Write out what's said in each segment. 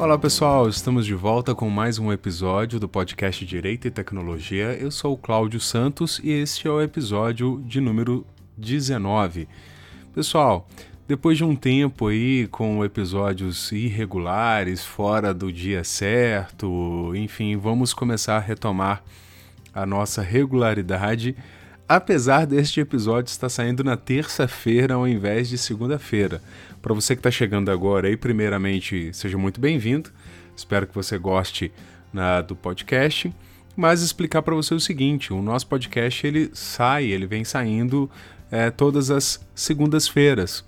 Olá pessoal, estamos de volta com mais um episódio do podcast Direito e Tecnologia. Eu sou o Cláudio Santos e este é o episódio de número 19. Pessoal, depois de um tempo aí com episódios irregulares, fora do dia certo, enfim, vamos começar a retomar a nossa regularidade apesar deste episódio estar saindo na terça-feira ao invés de segunda-feira. Para você que está chegando agora aí, primeiramente, seja muito bem-vindo. Espero que você goste na, do podcast. Mas explicar para você o seguinte: o nosso podcast ele sai, ele vem saindo é, todas as segundas-feiras,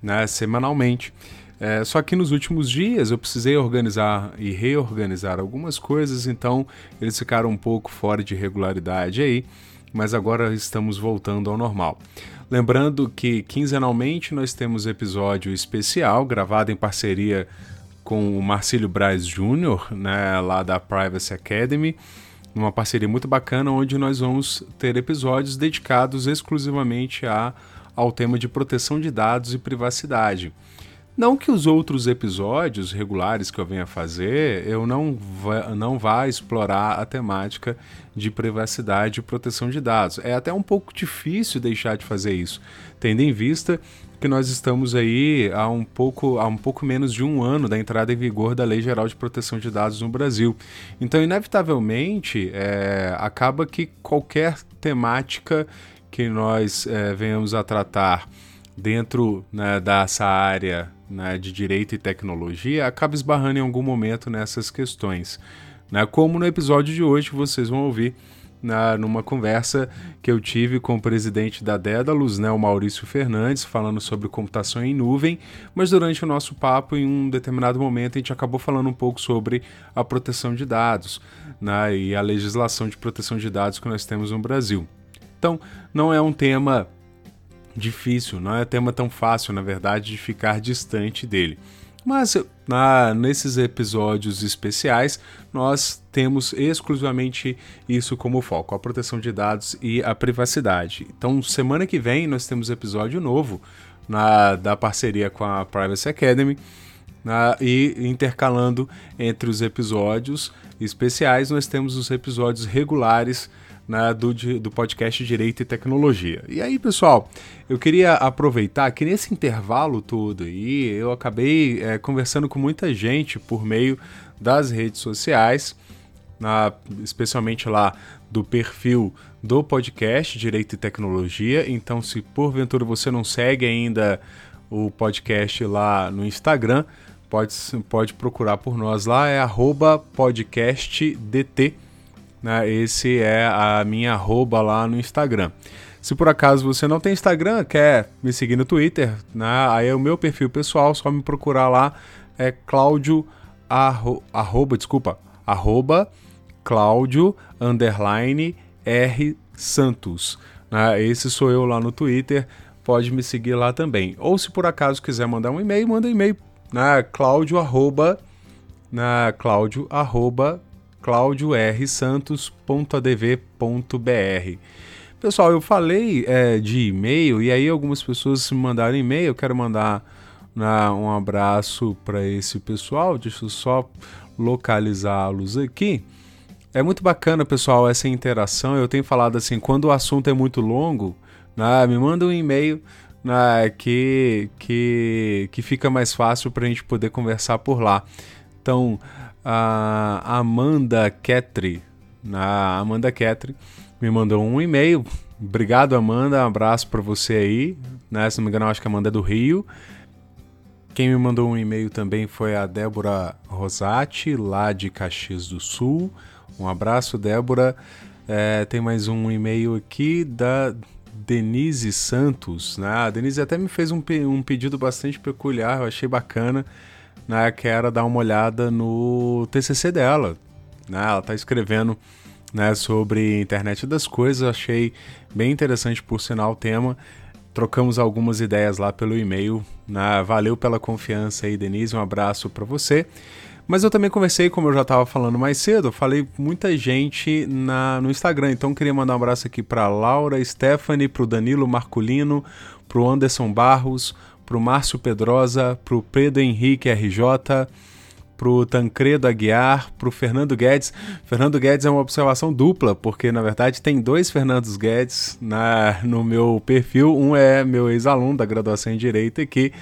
né, semanalmente. É, só que nos últimos dias eu precisei organizar e reorganizar algumas coisas, então eles ficaram um pouco fora de regularidade aí mas agora estamos voltando ao normal. Lembrando que quinzenalmente nós temos episódio especial gravado em parceria com o Marcílio Braz Jr., né, lá da Privacy Academy, uma parceria muito bacana onde nós vamos ter episódios dedicados exclusivamente a, ao tema de proteção de dados e privacidade. Não que os outros episódios regulares que eu venha fazer, eu não vá, não vá explorar a temática de privacidade e proteção de dados. É até um pouco difícil deixar de fazer isso, tendo em vista que nós estamos aí há um pouco, há um pouco menos de um ano da entrada em vigor da Lei Geral de Proteção de Dados no Brasil. Então, inevitavelmente, é, acaba que qualquer temática que nós é, venhamos a tratar dentro né, dessa área né, de direito e tecnologia acaba esbarrando em algum momento nessas questões. Né, como no episódio de hoje vocês vão ouvir na, numa conversa que eu tive com o presidente da Dédalus, né, o Maurício Fernandes, falando sobre computação em nuvem, mas durante o nosso papo, em um determinado momento, a gente acabou falando um pouco sobre a proteção de dados né, e a legislação de proteção de dados que nós temos no Brasil. Então, não é um tema difícil, não é tema tão fácil, na verdade, de ficar distante dele. Mas na, nesses episódios especiais, nós temos exclusivamente isso como foco: a proteção de dados e a privacidade. Então, semana que vem, nós temos episódio novo na, da parceria com a Privacy Academy. Na, e intercalando entre os episódios especiais, nós temos os episódios regulares né, do, do podcast Direito e Tecnologia. E aí, pessoal, eu queria aproveitar que nesse intervalo todo aí, eu acabei é, conversando com muita gente por meio das redes sociais, na, especialmente lá do perfil do podcast Direito e Tecnologia. Então, se porventura você não segue ainda o podcast lá no Instagram, pode, pode procurar por nós lá, é podcastdt né? Esse é a minha arroba lá no Instagram. Se por acaso você não tem Instagram, quer me seguir no Twitter, né? aí é o meu perfil pessoal, só me procurar lá, é Cláudio, arro, arroba, desculpa, arroba Cláudio, underline, R Santos. Né? Esse sou eu lá no Twitter, pode me seguir lá também. Ou se por acaso quiser mandar um e-mail, manda um e-mail, né? Cláudio, arroba, né? Cláudio, arroba, claudiorsantos.adv.br. Pessoal, eu falei é, de e-mail e aí algumas pessoas me mandaram e-mail. Eu quero mandar né, um abraço para esse pessoal. Deixa eu só localizá-los aqui. É muito bacana, pessoal, essa interação. Eu tenho falado assim, quando o assunto é muito longo, né, me manda um e-mail né, que, que, que fica mais fácil para a gente poder conversar por lá. Então, a Amanda Ketri, a Amanda Ketri, me mandou um e-mail. Obrigado, Amanda. Um abraço para você aí. Né? Se não me engano, acho que a Amanda é do Rio. Quem me mandou um e-mail também foi a Débora Rosati, lá de Caxias do Sul. Um abraço, Débora. É, tem mais um e-mail aqui da Denise Santos. Né? A Denise até me fez um, um pedido bastante peculiar, eu achei bacana né, que era dar uma olhada no TCC dela. Né? Ela está escrevendo né, sobre internet das coisas, achei bem interessante por sinal o tema. Trocamos algumas ideias lá pelo e-mail. Né? Valeu pela confiança aí, Denise. Um abraço para você. Mas eu também conversei, como eu já estava falando mais cedo, falei muita gente na, no Instagram. Então queria mandar um abraço aqui para Laura, Stephanie, para o Danilo Marculino, para o Anderson Barros, pro Márcio Pedrosa, pro Pedro Henrique RJ, pro Tancredo Aguiar, pro Fernando Guedes. Fernando Guedes é uma observação dupla, porque na verdade tem dois Fernandos Guedes na, no meu perfil. Um é meu ex-aluno da graduação em Direito aqui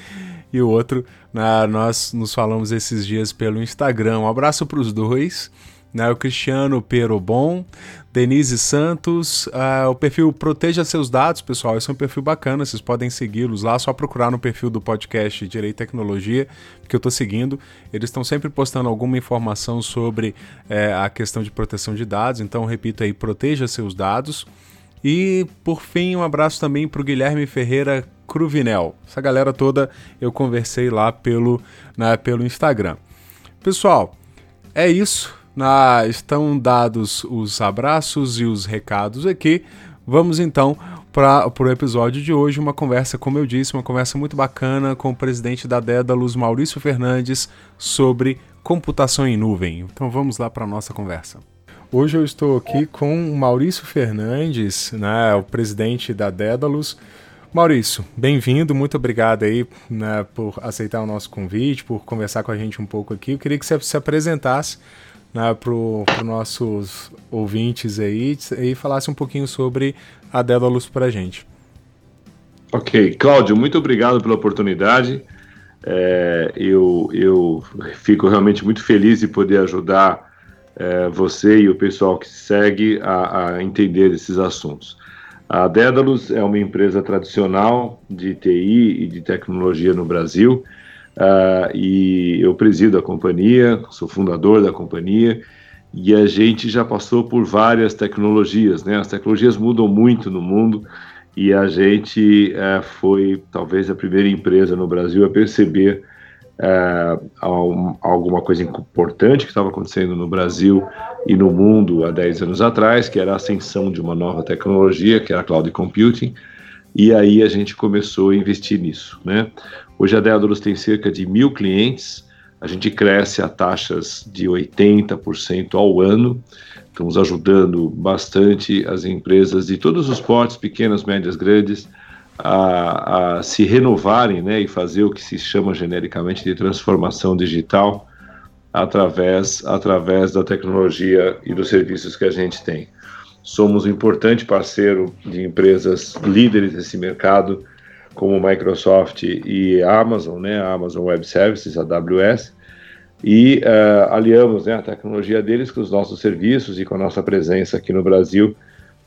e o outro na, nós nos falamos esses dias pelo Instagram. Um abraço para os dois. Né, o Cristiano Perobon, Denise Santos, uh, o perfil Proteja Seus Dados, pessoal, esse é um perfil bacana, vocês podem segui-los lá, só procurar no perfil do podcast Direito e Tecnologia, que eu estou seguindo. Eles estão sempre postando alguma informação sobre é, a questão de proteção de dados, então repito aí, proteja seus dados. E por fim, um abraço também para o Guilherme Ferreira Cruvinel. Essa galera toda eu conversei lá pelo, né, pelo Instagram. Pessoal, é isso. Estão dados os abraços e os recados aqui. Vamos então para o episódio de hoje, uma conversa, como eu disse, uma conversa muito bacana com o presidente da Dédalus, Maurício Fernandes, sobre computação em nuvem. Então vamos lá para a nossa conversa. Hoje eu estou aqui com o Maurício Fernandes, né, o presidente da Dédalus. Maurício, bem-vindo, muito obrigado aí né, por aceitar o nosso convite, por conversar com a gente um pouco aqui. Eu queria que você se apresentasse né, para os nossos ouvintes aí e falasse um pouquinho sobre a Dédalus para a gente. Ok, Cláudio, muito obrigado pela oportunidade. É, eu, eu fico realmente muito feliz de poder ajudar é, você e o pessoal que segue a, a entender esses assuntos. A Dédalus é uma empresa tradicional de TI e de tecnologia no Brasil. Uh, e eu presido a companhia, sou fundador da companhia, e a gente já passou por várias tecnologias, né? As tecnologias mudam muito no mundo, e a gente uh, foi talvez a primeira empresa no Brasil a perceber uh, alguma coisa importante que estava acontecendo no Brasil e no mundo há 10 anos atrás, que era a ascensão de uma nova tecnologia, que era a cloud computing, e aí a gente começou a investir nisso, né? Hoje a Dédalus tem cerca de mil clientes, a gente cresce a taxas de 80% ao ano, estamos ajudando bastante as empresas de todos os portes, pequenas, médias, grandes, a, a se renovarem né, e fazer o que se chama genericamente de transformação digital através, através da tecnologia e dos serviços que a gente tem. Somos um importante parceiro de empresas líderes desse mercado, como Microsoft e Amazon, né, a Amazon Web Services, AWS, e uh, aliamos né, a tecnologia deles com os nossos serviços e com a nossa presença aqui no Brasil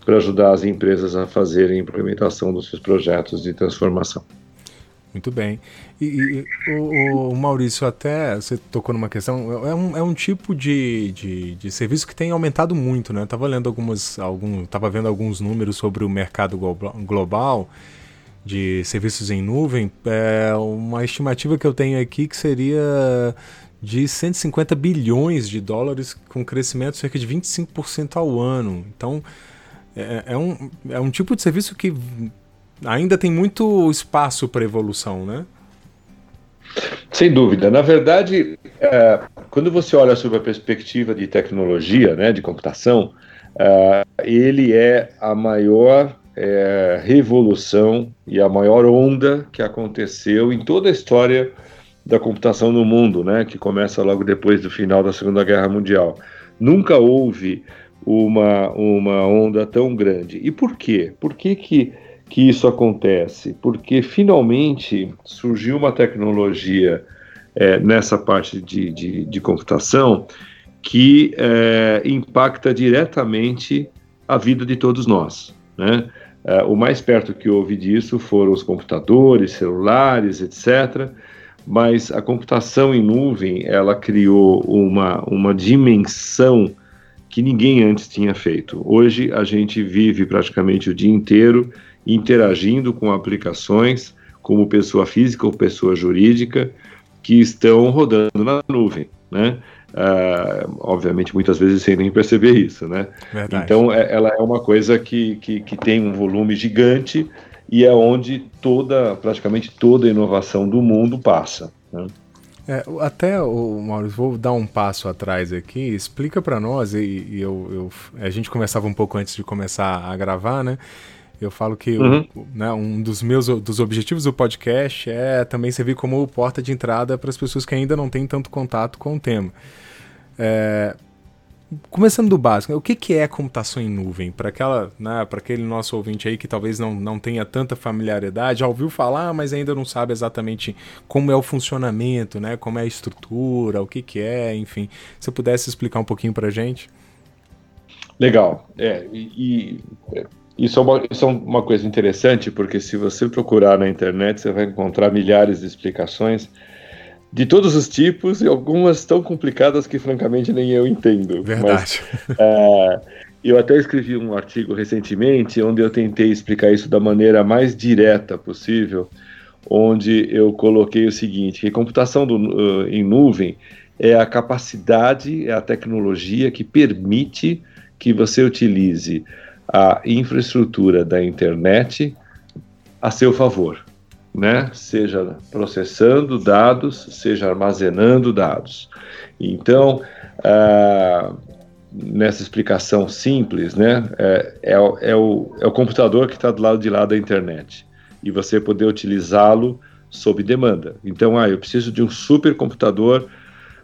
para ajudar as empresas a fazerem a implementação dos seus projetos de transformação. Muito bem. E, e o, o, Maurício, até você tocou numa questão, é um, é um tipo de, de, de serviço que tem aumentado muito, né? Estava lendo algumas, algum, tava vendo alguns números sobre o mercado global de serviços em nuvem, é uma estimativa que eu tenho aqui que seria de 150 bilhões de dólares com crescimento de cerca de 25% ao ano. Então, é, é, um, é um tipo de serviço que ainda tem muito espaço para evolução, né? Sem dúvida. Na verdade, é, quando você olha sobre a perspectiva de tecnologia, né, de computação, é, ele é a maior é, revolução e a maior onda que aconteceu em toda a história da computação no mundo, né, que começa logo depois do final da Segunda Guerra Mundial. Nunca houve uma, uma onda tão grande. E por quê? Por que, que, que isso acontece? Porque finalmente surgiu uma tecnologia é, nessa parte de, de, de computação que é, impacta diretamente a vida de todos nós. Né? Uh, o mais perto que houve disso foram os computadores, celulares, etc. Mas a computação em nuvem ela criou uma, uma dimensão que ninguém antes tinha feito. Hoje a gente vive praticamente o dia inteiro interagindo com aplicações, como pessoa física ou pessoa jurídica, que estão rodando na nuvem, né? Uh, obviamente muitas vezes sem nem perceber isso, né? Verdade. Então é, ela é uma coisa que, que, que, tem um volume gigante e é onde toda, praticamente toda a inovação do mundo passa. Né? É, até, o Maurício, vou dar um passo atrás aqui, explica para nós, e, e eu, eu, a gente conversava um pouco antes de começar a gravar, né? Eu falo que uhum. o, né, um dos meus dos objetivos do podcast é também servir como porta de entrada para as pessoas que ainda não têm tanto contato com o tema. É, começando do básico, o que, que é computação em nuvem? Para aquela, né, para aquele nosso ouvinte aí que talvez não, não tenha tanta familiaridade, já ouviu falar, mas ainda não sabe exatamente como é o funcionamento, né, como é a estrutura, o que, que é, enfim. Se pudesse explicar um pouquinho para a gente. Legal. É, e, e isso é, uma, isso é uma coisa interessante, porque se você procurar na internet, você vai encontrar milhares de explicações de todos os tipos e algumas tão complicadas que, francamente, nem eu entendo. Verdade. Mas, é, eu até escrevi um artigo recentemente onde eu tentei explicar isso da maneira mais direta possível, onde eu coloquei o seguinte, que computação do, uh, em nuvem é a capacidade, é a tecnologia que permite que você utilize a infraestrutura da internet a seu favor, né? Seja processando dados, seja armazenando dados. Então, ah, nessa explicação simples, né? É, é, é, o, é o computador que está do lado de lá da internet e você poder utilizá-lo sob demanda. Então, ah, eu preciso de um supercomputador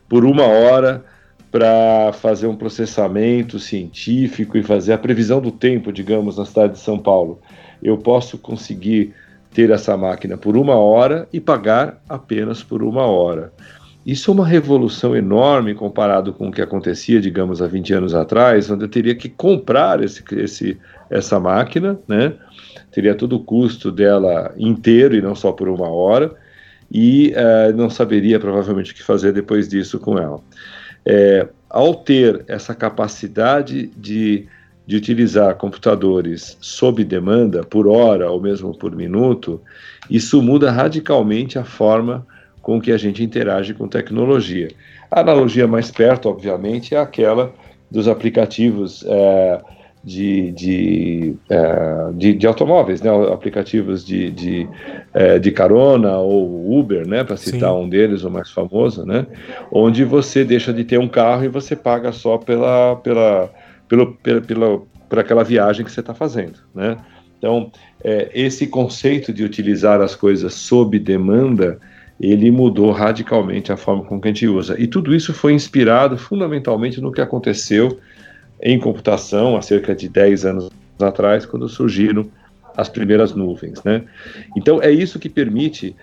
por uma hora para fazer um processamento científico e fazer a previsão do tempo, digamos, na cidade de São Paulo. Eu posso conseguir ter essa máquina por uma hora e pagar apenas por uma hora. Isso é uma revolução enorme comparado com o que acontecia, digamos, há 20 anos atrás, onde eu teria que comprar esse, esse, essa máquina, né? teria todo o custo dela inteiro e não só por uma hora, e uh, não saberia provavelmente o que fazer depois disso com ela é, ao ter essa capacidade de, de utilizar computadores sob demanda, por hora ou mesmo por minuto, isso muda radicalmente a forma com que a gente interage com tecnologia. A analogia mais perto, obviamente, é aquela dos aplicativos é, de, de, é, de, de, automóveis, né? aplicativos de, de, é, de carona ou Uber, né? para citar Sim. um deles, o mais famoso, né? onde você deixa de ter um carro e você paga só pela, pela, pela, pela, pela, por aquela viagem que você está fazendo. Né? Então, é, esse conceito de utilizar as coisas sob demanda, ele mudou radicalmente a forma com que a gente usa. E tudo isso foi inspirado fundamentalmente no que aconteceu em computação há cerca de 10 anos atrás, quando surgiram as primeiras nuvens. Né? Então, é isso que permite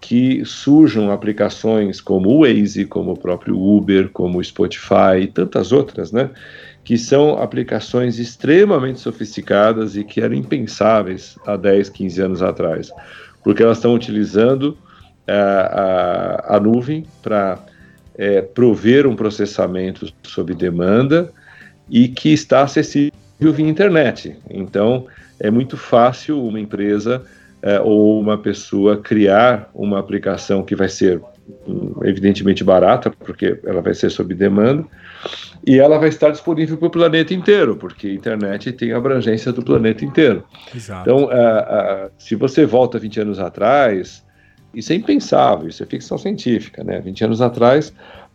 que surjam aplicações como o Waze, como o próprio Uber, como o Spotify e tantas outras, né? que são aplicações extremamente sofisticadas e que eram impensáveis há 10, 15 anos atrás, porque elas estão utilizando a, eh, a, a nuvem para é, prover um processamento sob demanda e que está acessível via internet. Então, é muito fácil uma empresa é, ou uma pessoa criar uma aplicação que vai ser hum, evidentemente barata, porque ela vai ser sob demanda, e ela vai estar disponível para o planeta inteiro, porque a internet tem abrangência do planeta inteiro. Exato. Então, se você volta 20 anos atrás, isso é impensável, isso é ficção científica, né? 20 anos atrás,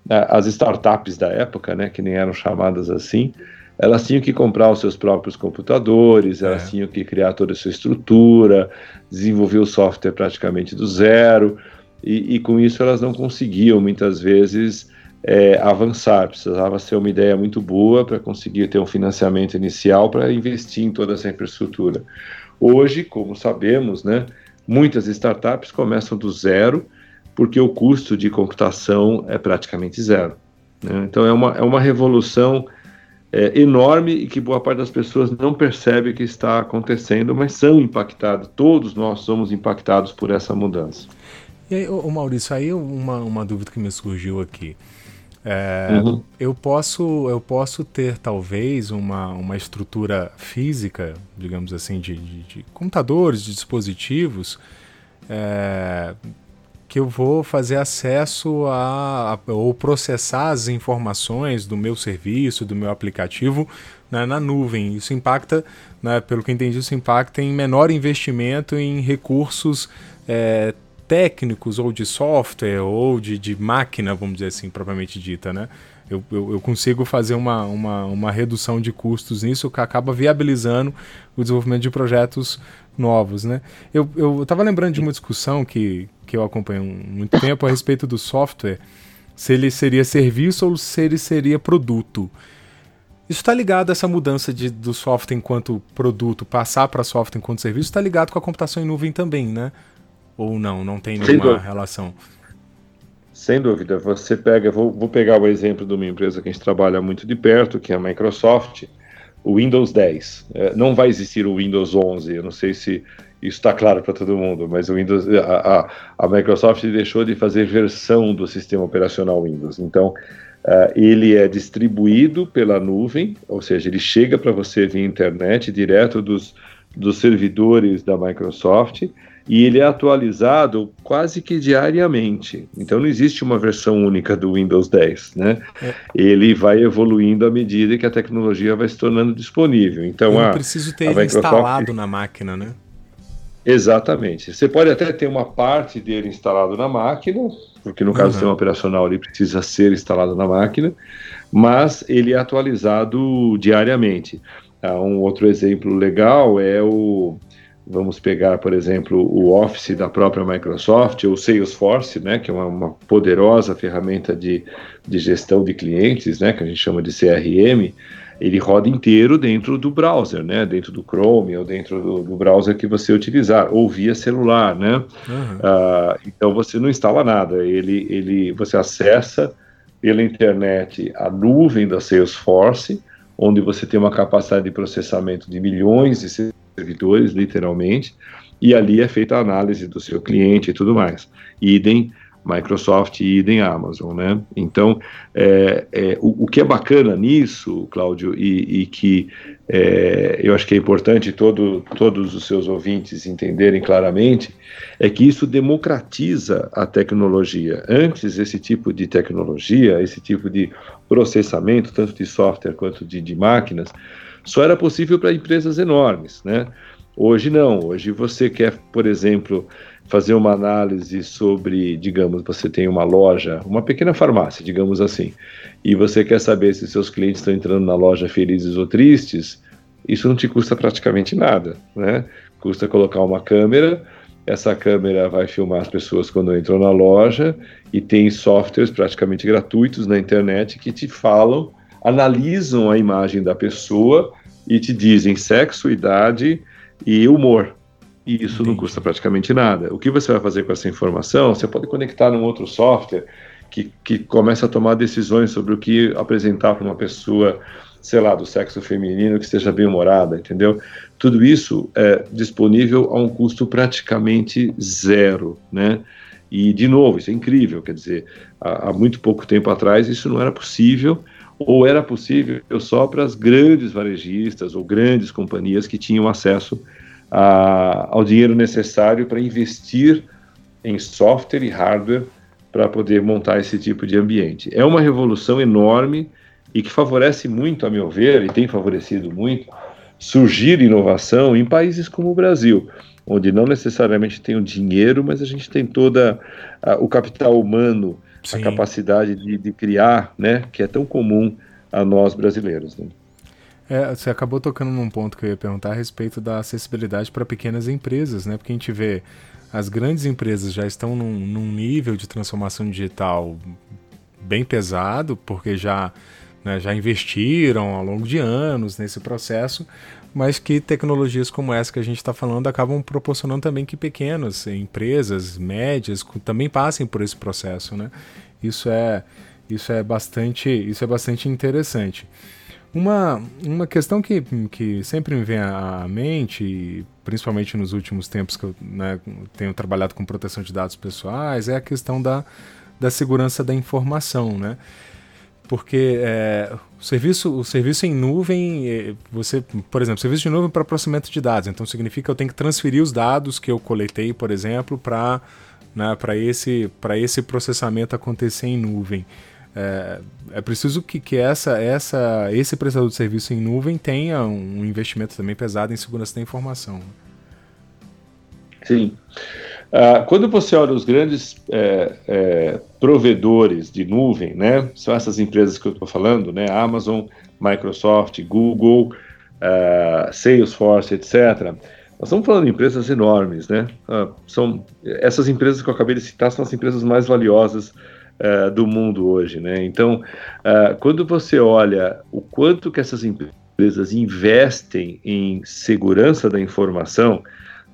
as startups da época, né, que nem eram chamadas assim, elas tinham que comprar os seus próprios computadores, elas é. tinham que criar toda a sua estrutura, desenvolver o software praticamente do zero, e, e com isso elas não conseguiam muitas vezes é, avançar. Precisava ser uma ideia muito boa para conseguir ter um financiamento inicial para investir em toda essa infraestrutura. Hoje, como sabemos, né, muitas startups começam do zero porque o custo de computação é praticamente zero. Né? Então é uma, é uma revolução é, enorme e que boa parte das pessoas não percebe que está acontecendo, mas são impactados. Todos nós somos impactados por essa mudança. E aí, ô, Maurício, aí uma, uma dúvida que me surgiu aqui. É, uhum. eu, posso, eu posso ter talvez uma, uma estrutura física, digamos assim, de, de, de computadores, de dispositivos, é, que eu vou fazer acesso a, a, ou processar as informações do meu serviço, do meu aplicativo né, na nuvem. Isso impacta, né, pelo que entendi, isso impacta em menor investimento em recursos é, técnicos ou de software ou de, de máquina, vamos dizer assim, propriamente dita, né? Eu, eu, eu, consigo fazer uma, uma, uma redução de custos nisso que acaba viabilizando o desenvolvimento de projetos novos, né? Eu estava lembrando de uma discussão que, que eu acompanho há muito tempo a respeito do software, se ele seria serviço ou se ele seria produto. Isso está ligado a essa mudança de, do software enquanto produto passar para software enquanto serviço, está ligado com a computação em nuvem também, né? Ou não, não tem nenhuma relação? Sem dúvida. Você pega, vou, vou pegar o exemplo de uma empresa que a gente trabalha muito de perto, que é a Microsoft, o Windows 10. É, não vai existir o Windows 11. Eu não sei se isso está claro para todo mundo, mas o Windows, a, a, a, Microsoft deixou de fazer versão do sistema operacional Windows. Então, uh, ele é distribuído pela nuvem, ou seja, ele chega para você via internet, direto dos, dos servidores da Microsoft e ele é atualizado quase que diariamente. Então não existe uma versão única do Windows 10, né? É. Ele vai evoluindo à medida que a tecnologia vai se tornando disponível. Então, Eu não a, preciso ter ele Microsoft... instalado na máquina, né? Exatamente. Você pode até ter uma parte dele instalado na máquina, porque no caso uhum. do sistema operacional ele precisa ser instalado na máquina, mas ele é atualizado diariamente. Ah, um outro exemplo legal é o Vamos pegar, por exemplo, o Office da própria Microsoft, ou Salesforce, né, que é uma, uma poderosa ferramenta de, de gestão de clientes, né, que a gente chama de CRM, ele roda inteiro dentro do browser, né? Dentro do Chrome ou dentro do, do browser que você utilizar, ou via celular, né? Uhum. Uh, então você não instala nada, ele, ele, você acessa pela internet a nuvem da Salesforce, onde você tem uma capacidade de processamento de milhões de servidores, literalmente, e ali é feita a análise do seu cliente e tudo mais. Idem Microsoft e idem Amazon, né? Então, é, é, o, o, que é bacana nisso, Cláudio, e, e que é, eu acho que é importante todo, todos os seus ouvintes entenderem claramente, é que isso democratiza a tecnologia. Antes, esse tipo de tecnologia, esse tipo de processamento, tanto de software quanto de, de máquinas, só era possível para empresas enormes, né? Hoje não, hoje você quer, por exemplo, fazer uma análise sobre, digamos, você tem uma loja, uma pequena farmácia, digamos assim, e você quer saber se seus clientes estão entrando na loja felizes ou tristes, isso não te custa praticamente nada, né? Custa colocar uma câmera, essa câmera vai filmar as pessoas quando entram na loja e tem softwares praticamente gratuitos na internet que te falam analisam a imagem da pessoa e te dizem sexo, idade e humor. E isso Entendi. não custa praticamente nada. O que você vai fazer com essa informação? Você pode conectar num outro software que, que começa a tomar decisões sobre o que apresentar para uma pessoa, sei lá, do sexo feminino que esteja bem humorada, entendeu? Tudo isso é disponível a um custo praticamente zero, né? E, de novo, isso é incrível, quer dizer, há, há muito pouco tempo atrás isso não era possível, ou era possível só para as grandes varejistas ou grandes companhias que tinham acesso a, ao dinheiro necessário para investir em software e hardware para poder montar esse tipo de ambiente. É uma revolução enorme e que favorece muito, a meu ver, e tem favorecido muito, surgir inovação em países como o Brasil, onde não necessariamente tem o dinheiro, mas a gente tem toda o capital humano Sim. a capacidade de, de, criar, né, que é tão comum a nós brasileiros. Né? É, você acabou tocando num ponto que eu ia perguntar a respeito da acessibilidade para pequenas empresas, né? Porque a gente vê as grandes empresas já estão num, num nível de transformação digital bem pesado, porque já, né, já investiram ao longo de anos nesse processo, mas que tecnologias como essa que a gente está falando acabam proporcionando também que pequenas empresas, médias, também passem por esse processo, né? Isso é, isso é bastante, isso é bastante interessante. Uma, uma questão que, que sempre me vem à mente, principalmente nos últimos tempos que eu né, tenho trabalhado com proteção de dados pessoais, é a questão da, da segurança da informação, né? Porque é, o, serviço, o serviço em nuvem, é, você, por exemplo, serviço de nuvem para processamento de dados, então significa que eu tenho que transferir os dados que eu coletei, por exemplo, para né, esse, esse processamento acontecer em nuvem. É, é preciso que, que essa, essa, esse prestador de serviço em nuvem tenha um investimento também pesado em segurança da informação. Sim. Uh, quando você olha os grandes é, é, provedores de nuvem, né, são essas empresas que eu estou falando, né, Amazon, Microsoft, Google, uh, Salesforce, etc. Nós estamos falando de empresas enormes, né? Uh, são essas empresas que eu acabei de citar são as empresas mais valiosas do mundo hoje, né? Então, quando você olha o quanto que essas empresas investem em segurança da informação,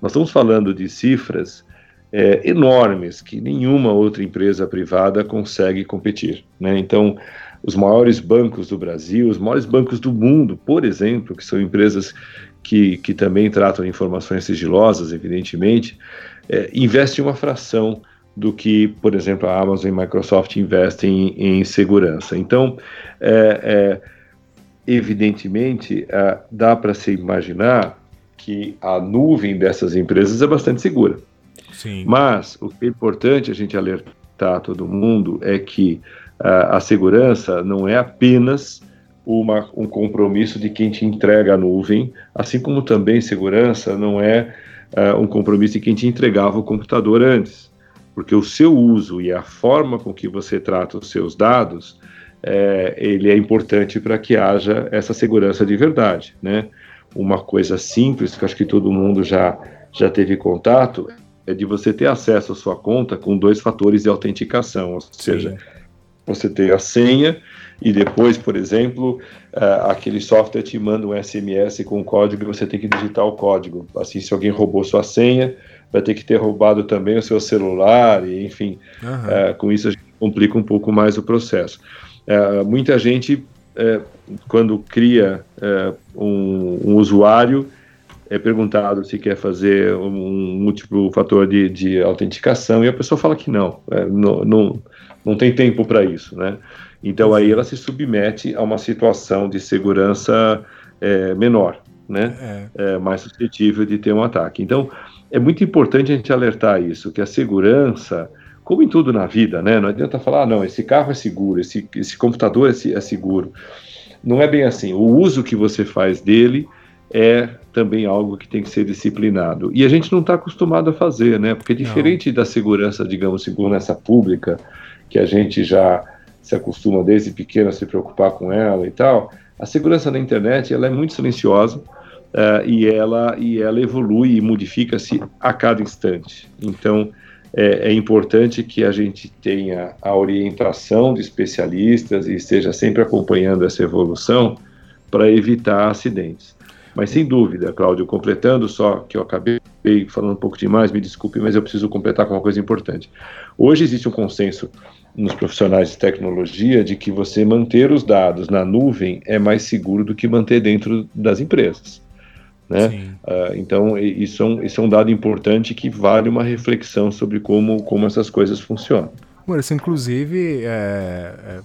nós estamos falando de cifras é, enormes que nenhuma outra empresa privada consegue competir. Né? Então, os maiores bancos do Brasil, os maiores bancos do mundo, por exemplo, que são empresas que, que também tratam informações sigilosas, evidentemente, é, investem uma fração do que, por exemplo, a Amazon e a Microsoft investem em, em segurança. Então, é, é evidentemente, é, dá para se imaginar que a nuvem dessas empresas é bastante segura. Sim. Mas o que é importante a gente alertar todo mundo é que uh, a segurança não é apenas uma, um compromisso de quem te entrega a nuvem, assim como também segurança não é uh, um compromisso de quem te entregava o computador antes, porque o seu uso e a forma com que você trata os seus dados é, ele é importante para que haja essa segurança de verdade, né? Uma coisa simples que acho que todo mundo já já teve contato é de você ter acesso à sua conta com dois fatores de autenticação, ou seja, Sim. você ter a senha e depois, por exemplo, uh, aquele software te manda um SMS com o código e você tem que digitar o código. Assim, se alguém roubou sua senha, vai ter que ter roubado também o seu celular, e enfim, uhum. uh, com isso a gente complica um pouco mais o processo. Uh, muita gente, quando cria um, um usuário, é perguntado se quer fazer um múltiplo fator de, de autenticação e a pessoa fala que não, é, não, não, não tem tempo para isso, né? Então aí ela se submete a uma situação de segurança é, menor, né? É. é. mais suscetível de ter um ataque. Então é muito importante a gente alertar isso, que a segurança, como em tudo na vida, né? Não adianta falar, ah, não, esse carro é seguro, esse, esse computador é, é seguro. Não é bem assim. O uso que você faz dele é também algo que tem que ser disciplinado. E a gente não está acostumado a fazer, né? Porque diferente não. da segurança, digamos, segurança pública, que a gente já se acostuma desde pequeno a se preocupar com ela e tal, a segurança na internet ela é muito silenciosa uh, e, ela, e ela evolui e modifica-se a cada instante. Então, é, é, importante que a gente tenha a orientação de especialistas e esteja sempre acompanhando essa evolução para evitar acidentes. Mas sem dúvida, Cláudio, completando só que eu acabei falando um pouco demais, me desculpe, mas eu preciso completar com uma coisa importante. Hoje existe um consenso nos profissionais de tecnologia de que você manter os dados na nuvem é mais seguro do que manter dentro das empresas. Né? Uh, então, isso é, um, isso é um dado importante que vale uma reflexão sobre como, como essas coisas funcionam. Maurício, inclusive, é, é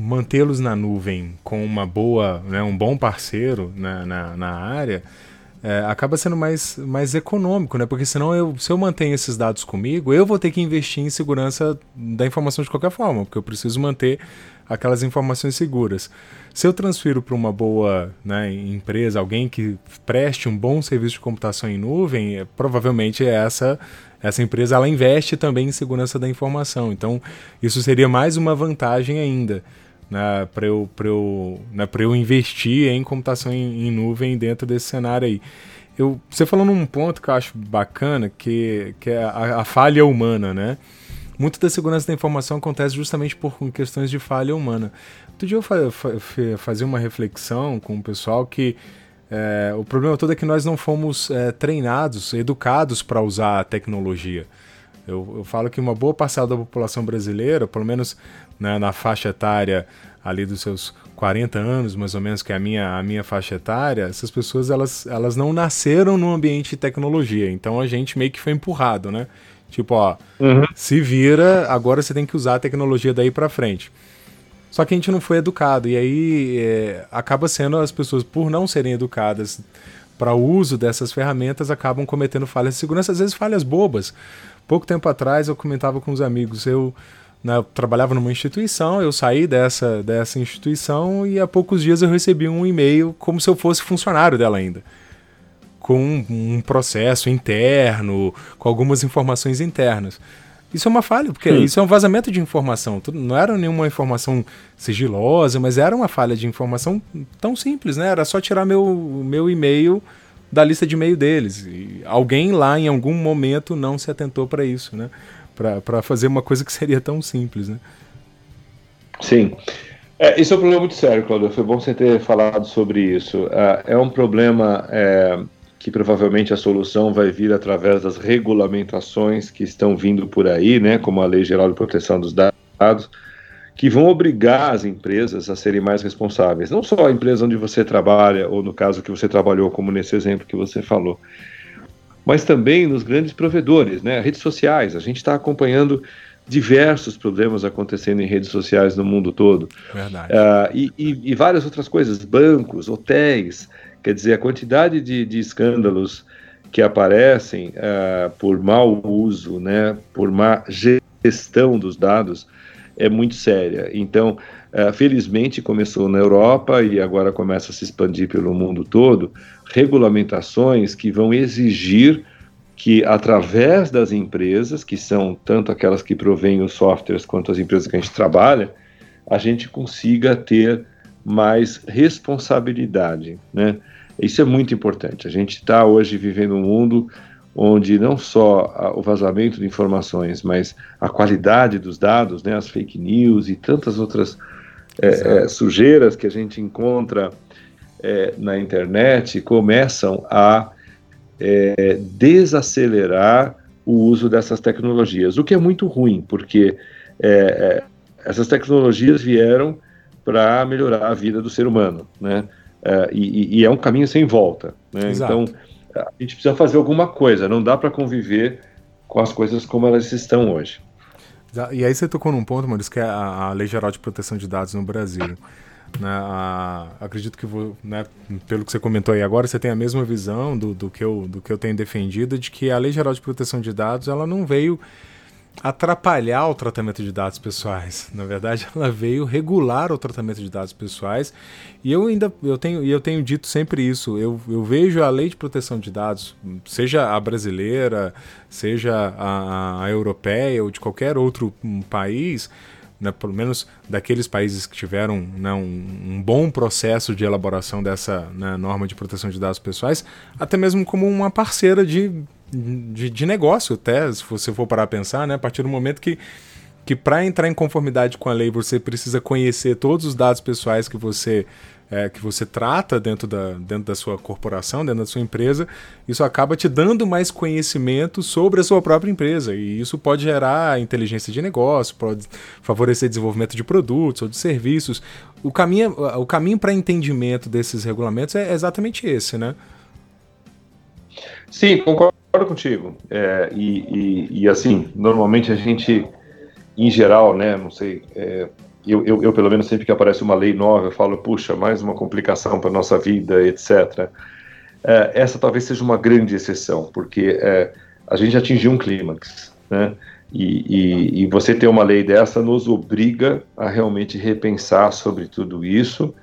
mantê-los na nuvem com uma boa, né, um bom parceiro na, na, na área, é, acaba sendo mais, mais econômico, né? Porque senão eu, se eu mantenho esses dados comigo, eu vou ter que investir em segurança da informação de qualquer forma, porque eu preciso manter aquelas informações seguras. Se eu transfiro para uma boa né, empresa, alguém que preste um bom serviço de computação em nuvem, é, provavelmente essa essa empresa ela investe também em segurança da informação. Então, isso seria mais uma vantagem ainda né, para eu, eu, né, eu investir em computação em, em, nuvem dentro desse cenário aí. Eu, você falou num ponto que eu acho bacana, que, que é a, a falha humana, né? Muito da segurança da informação acontece justamente por questões de falha humana. Outro dia eu fa fa fazia uma reflexão com o pessoal que é, o problema todo é que nós não fomos é, treinados, educados para usar a tecnologia. Eu, eu, falo que uma boa parcela da população brasileira, pelo menos né, na faixa etária ali dos seus 40 anos, mais ou menos, que é a minha, a minha faixa etária, essas pessoas elas, elas não nasceram no ambiente de tecnologia. Então a gente meio que foi empurrado, né? Tipo, ó, uhum. se vira, agora você tem que usar a tecnologia daí para frente. Só que a gente não foi educado, e aí é, acaba sendo as pessoas, por não serem educadas para o uso dessas ferramentas, acabam cometendo falhas de segurança, às vezes falhas bobas. Pouco tempo atrás eu comentava com os amigos, eu né, eu trabalhava numa instituição, eu saí dessa, dessa instituição e há poucos dias eu recebi um e-mail como se eu fosse funcionário dela ainda. com um, processo interno, com algumas informações internas. Isso é uma falha, porque Sim. isso é um vazamento de informação. Não era nenhuma informação sigilosa, mas era uma falha de informação tão simples, né? Era só tirar meu, meu e-mail da lista de e-mail deles. E alguém lá, em algum momento, não se atentou para isso, né? Para fazer uma coisa que seria tão simples, né? Sim. É, isso é um problema muito sério, Claudio. Foi bom você ter falado sobre isso. É, é um problema... É que provavelmente a solução vai vir através das regulamentações que estão vindo por aí, né, como a Lei Geral de Proteção dos Dados, que vão obrigar as empresas a serem mais responsáveis. Não só a empresa onde você trabalha, ou no caso que você trabalhou, como nesse exemplo que você falou, mas também nos grandes provedores, né, redes sociais. A gente está acompanhando diversos problemas acontecendo em redes sociais no mundo todo. Verdade. Uh, e, e, e várias outras coisas, bancos, hotéis, Quer dizer, a quantidade de, de escândalos que aparecem uh, por mau uso, né, por má gestão dos dados, é muito séria. Então, uh, felizmente começou na Europa e agora começa a se expandir pelo mundo todo, regulamentações que vão exigir que através das empresas, que são tanto aquelas que provêm os softwares quanto as empresas que a gente trabalha, a gente consiga ter mais responsabilidade, né? Isso é muito importante. A gente está hoje vivendo um mundo onde não só o vazamento de informações, mas a qualidade dos dados, né, as fake news e tantas outras é, é, sujeiras que a gente encontra é, na internet começam a é, desacelerar o uso dessas tecnologias, o que é muito ruim, porque essas tecnologias vieram para melhorar a vida do ser humano, né? E, e, é um caminho sem volta. Né? Então, a gente precisa fazer alguma coisa, não dá para conviver com as coisas como elas estão hoje. E aí você tocou num ponto, Maurício, que é a, Lei Geral de Proteção de Dados no Brasil. Né, a, acredito que, né, pelo que você comentou aí agora, você tem a mesma visão do, do, que eu, do que eu tenho defendido, de que a Lei Geral de Proteção de Dados ela não veio atrapalhar o tratamento de dados pessoais. Na verdade, ela veio regular o tratamento de dados pessoais. E eu ainda eu tenho, eu tenho dito sempre isso. Eu, eu vejo a lei de proteção de dados, seja a brasileira, seja a, a europeia ou de qualquer outro um, país, né, pelo menos daqueles países que tiveram né, um, um, bom processo de elaboração dessa né, norma de proteção de dados pessoais, até mesmo como uma parceira de de, de negócio até, se você for parar a pensar, né? A partir do momento que, que para entrar em conformidade com a lei você precisa conhecer todos os dados pessoais que você é, que você trata dentro da, dentro da sua corporação, dentro da sua empresa, isso acaba te dando mais conhecimento sobre a sua própria empresa. E isso pode gerar inteligência de negócio, pode favorecer desenvolvimento de produtos ou de serviços. O caminho, o caminho para entendimento desses regulamentos é exatamente esse, né? Sim, concordo contigo. É, e, e, e, assim, normalmente a gente, em geral, né, não sei, é, eu, eu, eu, pelo menos sempre que aparece uma lei nova, eu falo, puxa, mais uma complicação para nossa vida, etc. É, essa talvez seja uma grande exceção, porque é, a gente atingiu um clímax, né? E, e, e, você ter uma lei dessa nos obriga a realmente repensar sobre tudo isso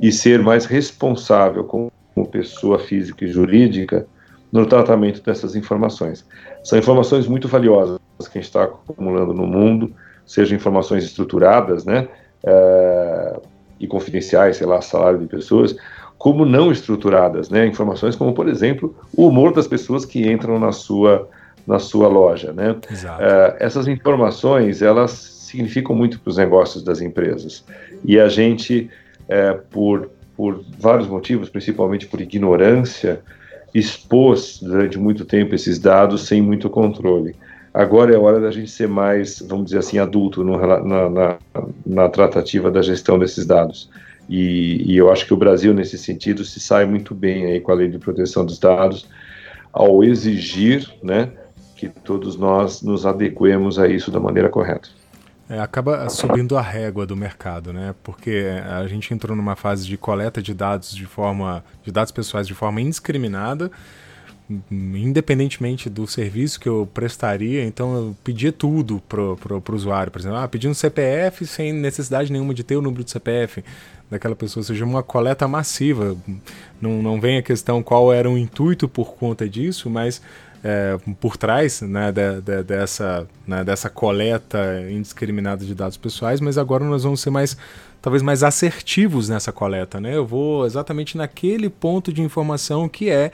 e ser mais responsável como pessoa física e jurídica no tratamento dessas informações. São informações muito valiosas que a gente está acumulando no mundo, sejam informações estruturadas, né, é, e confidenciais, sei lá, salário de pessoas, como não estruturadas, né, informações como, por exemplo, o humor das pessoas que entram na sua na sua loja, né. É, essas informações elas significam muito para os negócios das empresas e a gente, é, por por vários motivos, principalmente por ignorância, expôs durante muito tempo esses dados sem muito controle. Agora é hora da gente ser mais, vamos dizer assim, adulto no, na, na, na, tratativa da gestão desses dados. E, e, eu acho que o Brasil, nesse sentido, se sai muito bem aí com a lei de proteção dos dados, ao exigir né, que todos nós nos adequemos a isso da maneira correta. É, acaba subindo a régua do mercado, né? Porque a gente entrou numa fase de coleta de dados de forma, de dados pessoais de forma indiscriminada, independentemente do serviço que eu prestaria, então eu pedia tudo pro, pro, pro usuário, por exemplo, ah, pedi um CPF sem necessidade nenhuma de ter o número de CPF, daquela pessoa, seja uma coleta massiva. Não, não vem a questão qual era o intuito por conta disso, mas é, por trás né, de, de, dessa, né, dessa coleta indiscriminada de dados pessoais, mas agora nós vamos ser mais talvez mais assertivos nessa coleta, né? Eu vou exatamente naquele ponto de informação que é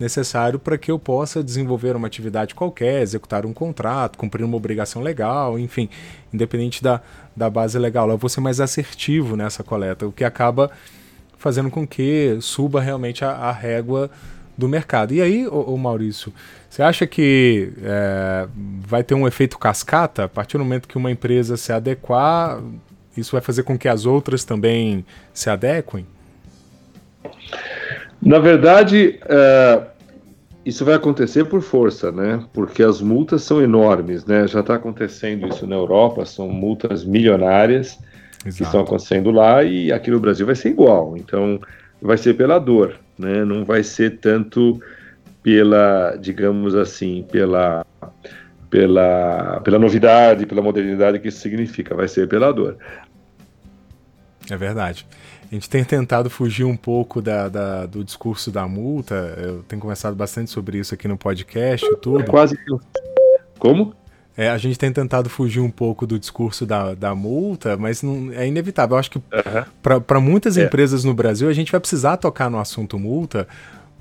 necessário para que eu possa desenvolver uma atividade qualquer, executar um contrato, cumprir uma obrigação legal, enfim, independente da, da base legal. Eu vou ser mais assertivo nessa coleta, o que acaba fazendo com que suba realmente a, a régua do mercado. E aí, ô, Maurício, você acha que é, vai ter um efeito cascata a partir do momento que uma empresa se adequar? Isso vai fazer com que as outras também se adequem? Na verdade, é, isso vai acontecer por força, né? Porque as multas são enormes, né? Já está acontecendo isso na Europa, são multas milionárias Exato. que estão acontecendo lá e aqui no Brasil vai ser igual. Então, vai ser pela dor, né? Não vai ser tanto pela, digamos assim, pela pela, pela novidade, pela modernidade que isso significa, vai ser pela dor. É verdade. A gente tem tentado fugir um pouco da, da, do discurso da multa. Eu tenho conversado bastante sobre isso aqui no podcast e tudo. É quase. Como? É, a gente tem tentado fugir um pouco do discurso da, da multa, mas não, é inevitável. Eu acho que uhum. para muitas é. empresas no Brasil a gente vai precisar tocar no assunto multa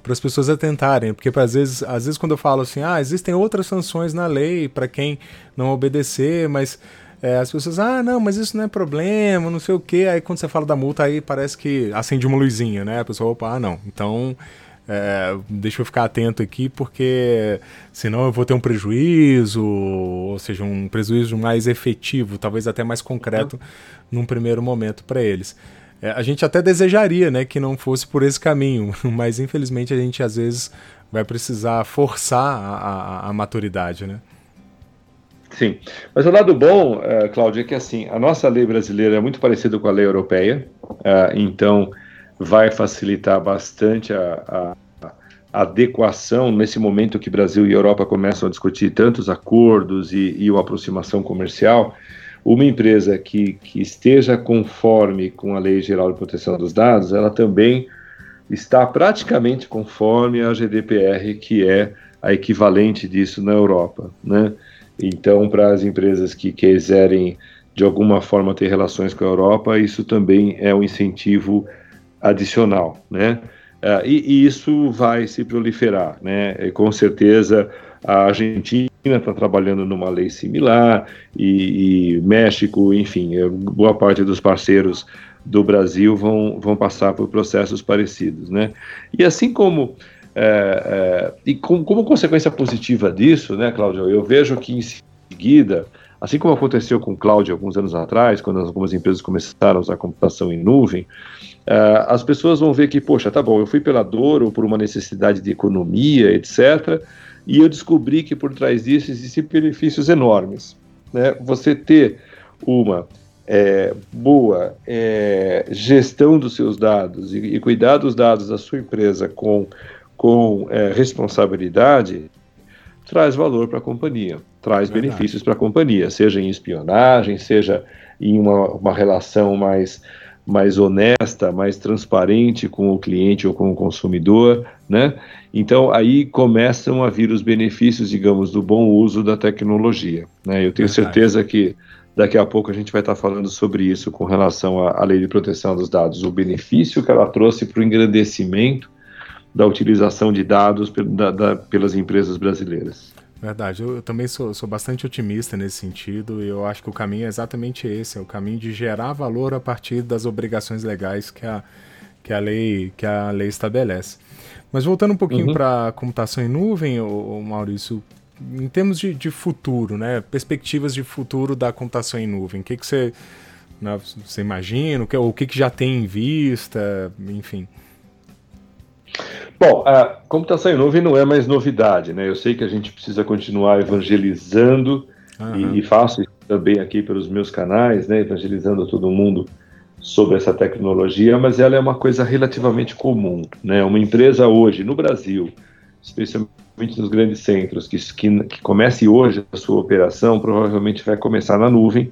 para as pessoas atentarem, porque às vezes, às vezes quando eu falo assim, ah, existem outras sanções na lei para quem não obedecer, mas é, as pessoas, ah, não, mas isso não é problema, não sei o quê. Aí quando você fala da multa, aí parece que acende uma luzinha, né? A pessoa, opa, ah, não. Então, é, deixa eu ficar atento aqui, porque senão eu vou ter um prejuízo, ou seja, um prejuízo mais efetivo, talvez até mais concreto num primeiro momento para eles. É, a gente até desejaria né, que não fosse por esse caminho, mas infelizmente a gente às vezes vai precisar forçar a, a, a maturidade, né? Sim, mas o lado bom, uh, Cláudio, é que assim, a nossa lei brasileira é muito parecida com a lei europeia, uh, então vai facilitar bastante a, a, adequação nesse momento que Brasil e Europa começam a discutir tantos acordos e, e a aproximação comercial. Uma empresa que, que esteja conforme com a Lei Geral de Proteção dos Dados, ela também está praticamente conforme a GDPR, que é a equivalente disso na Europa, né? Então, para as empresas que quiserem de alguma forma ter relações com a Europa, isso também é um incentivo adicional, né? Uh, e, e, isso vai se proliferar, né? E, com certeza a Argentina está trabalhando numa lei similar e, e, México, enfim, é, boa parte dos parceiros do Brasil vão, vão passar por processos parecidos, né? E assim como é, é, e com, como consequência positiva disso, né, Cláudio, eu vejo que em seguida, assim como aconteceu com o Cláudio alguns anos atrás, quando algumas empresas começaram a usar computação em nuvem, é, as pessoas vão ver que, poxa, tá bom, eu fui pela dor ou por uma necessidade de economia, etc., e eu descobri que por trás disso existem benefícios enormes. Né? Você ter uma é, boa é, gestão dos seus dados e, e, cuidar dos dados da sua empresa com com é, responsabilidade traz valor para a companhia, traz Verdade. benefícios para a companhia, seja em espionagem, seja em uma, uma relação mais, mais honesta, mais transparente com o cliente ou com o consumidor, né? Então aí começam a vir os benefícios, digamos, do bom uso da tecnologia. Né? Eu tenho certeza que daqui a pouco a gente vai estar falando sobre isso com relação à, à lei de proteção dos dados, o benefício que ela trouxe para o engrandecimento da utilização de dados da, da, pelas empresas brasileiras. Verdade, eu, eu também sou, sou, bastante otimista nesse sentido e eu acho que o caminho é exatamente esse, é o caminho de gerar valor a partir das obrigações legais que a, que a, lei, que a lei estabelece. Mas voltando um pouquinho uhum. para a computação em nuvem, ô, ô Maurício, em termos de, de, futuro, né, perspectivas de futuro da computação em nuvem, o que, que você, né, você imagina, o que, o que, que já tem em vista, enfim... Bom, a computação em nuvem não é mais novidade, né? Eu sei que a gente precisa continuar evangelizando uhum. e, e, faço isso também aqui pelos meus canais, né? Evangelizando todo mundo sobre essa tecnologia, mas ela é uma coisa relativamente comum, né? Uma empresa hoje no Brasil, especialmente nos grandes centros, que, que, que comece hoje a sua operação, provavelmente vai começar na nuvem,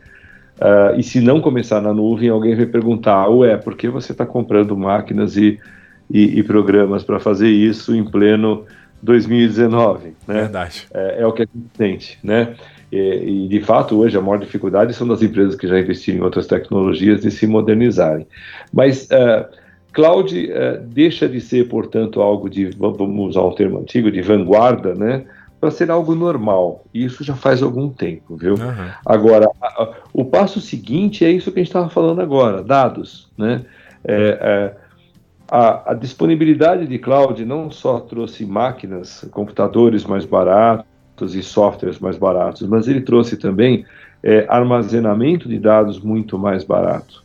Uh, e se não começar na nuvem, alguém vai perguntar, ué, por que você está comprando máquinas e, e, e programas para fazer isso em pleno 2019? Né? Verdade. É, é, o que a gente sente, né? E, e, de fato, hoje a maior dificuldade são das empresas que já investiram em outras tecnologias de se modernizarem. Mas uh, cloud uh, deixa de ser, portanto, algo de, vamos usar um termo antigo, de vanguarda, né? para ser algo normal. E isso já faz algum tempo, viu? Uhum. Agora, a, a, o passo seguinte é isso que a gente estava falando agora, dados, né? É, é, a, a, disponibilidade de cloud não só trouxe máquinas, computadores mais baratos e softwares mais baratos, mas ele trouxe também é, armazenamento de dados muito mais barato.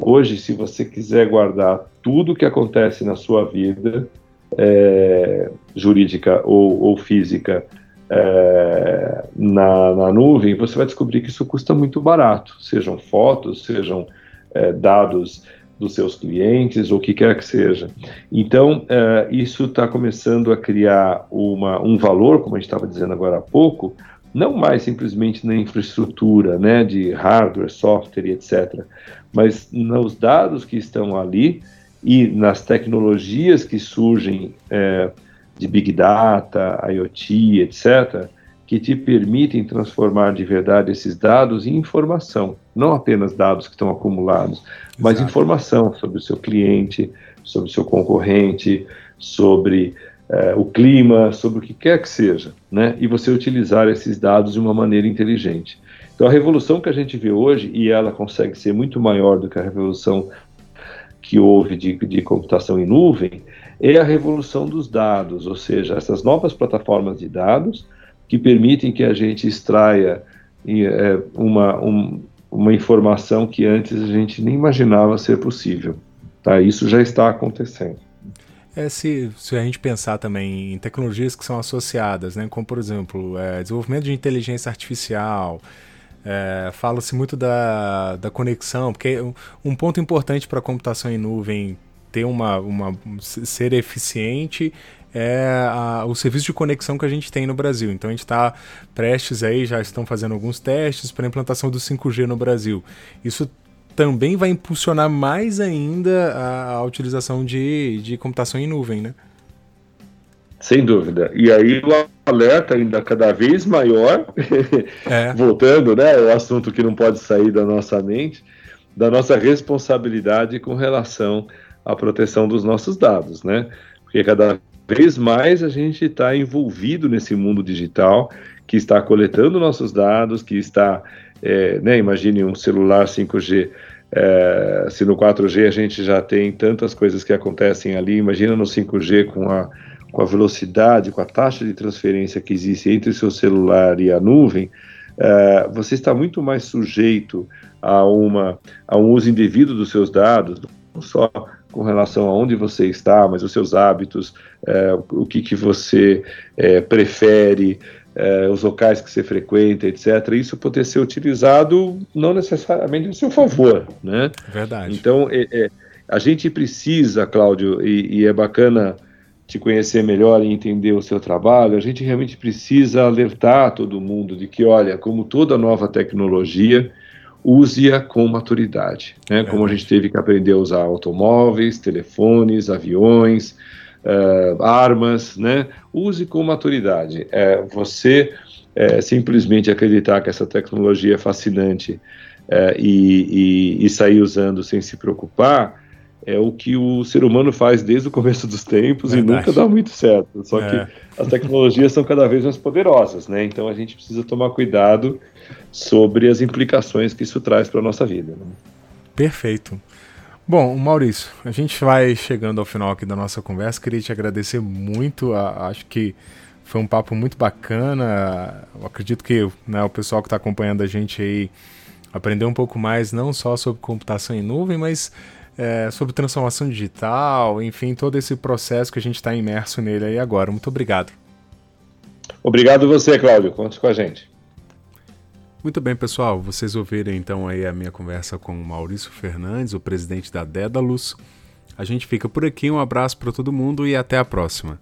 Hoje, se você quiser guardar tudo o que acontece na sua vida, é, jurídica ou, ou física é, na, na, nuvem, você vai descobrir que isso custa muito barato, sejam fotos, sejam é, dados dos seus clientes, ou o que quer que seja. Então, é, isso está começando a criar uma, um valor, como a gente estava dizendo agora há pouco, não mais simplesmente na infraestrutura, né, de hardware, software, etc., mas nos dados que estão ali e nas tecnologias que surgem é, de Big Data, IoT, etc., que te permitem transformar de verdade esses dados em informação, não apenas dados que estão acumulados, mas Exato. informação sobre o seu cliente, sobre o seu concorrente, sobre é, o clima, sobre o que quer que seja, né? E você utilizar esses dados de uma maneira inteligente. Então, a revolução que a gente vê hoje, e ela consegue ser muito maior do que a revolução que houve de, de computação em nuvem é a revolução dos dados, ou seja, essas novas plataformas de dados que permitem que a gente extraia é, uma, um, uma informação que antes a gente nem imaginava ser possível. Tá? Isso já está acontecendo. É, se, se a gente pensar também em tecnologias que são associadas, né, como por exemplo, é, desenvolvimento de inteligência artificial, é, Fala-se muito da, da conexão, porque um ponto importante para a computação em nuvem ter uma, uma ser eficiente é a, o serviço de conexão que a gente tem no Brasil. Então a gente está prestes aí, já estão fazendo alguns testes para a implantação do 5G no Brasil. Isso também vai impulsionar mais ainda a, a utilização de, de computação em nuvem, né? Sem dúvida. E aí o alerta ainda cada vez maior, é. voltando, né, o assunto que não pode sair da nossa mente, da nossa responsabilidade com relação à proteção dos nossos dados, né? Porque cada vez mais a gente está envolvido nesse mundo digital que está coletando nossos dados, que está, é, né, imagine um celular 5G, é, se no 4G a gente já tem tantas coisas que acontecem ali, imagina no 5G com a com a velocidade, com a taxa de transferência que existe entre o seu celular e a nuvem, uh, você está muito mais sujeito a, uma, a um uso indevido dos seus dados, não só com relação a onde você está, mas os seus hábitos, uh, o que, que você uh, prefere, os locais que você frequenta, etc. Isso poder ser utilizado não necessariamente em seu favor, né? Verdade. Então, é, é, a gente precisa, Cláudio, e, e é bacana te conhecer melhor e entender o seu trabalho, a gente realmente precisa alertar todo mundo de que, olha, como toda nova tecnologia, use-a com maturidade. Né? Como a gente teve que aprender a usar automóveis, telefones, aviões, uh, armas, né? use com maturidade. É, você é, simplesmente acreditar que essa tecnologia é fascinante é, e, e, e sair usando sem se preocupar, é o que o ser humano faz desde o começo dos tempos Verdade. e nunca dá muito certo. Só é. que as tecnologias são cada vez mais poderosas, né? Então a gente precisa tomar cuidado sobre as implicações que isso traz para a nossa vida. Né? Perfeito. Bom, Maurício, a gente vai chegando ao final aqui da nossa conversa. Queria te agradecer muito. acho que foi um papo muito bacana. Eu acredito que né, o pessoal que está acompanhando a gente aí aprendeu um pouco mais, não só sobre computação em nuvem, mas é, sobre transformação digital, enfim, todo esse processo que a gente está imerso nele aí agora. Muito obrigado. Obrigado você, Cláudio. Conte com a gente. Muito bem, pessoal. Vocês ouviram então aí a minha conversa com o Maurício Fernandes, o presidente da Dédalus. A gente fica por aqui. Um abraço para todo mundo e até a próxima.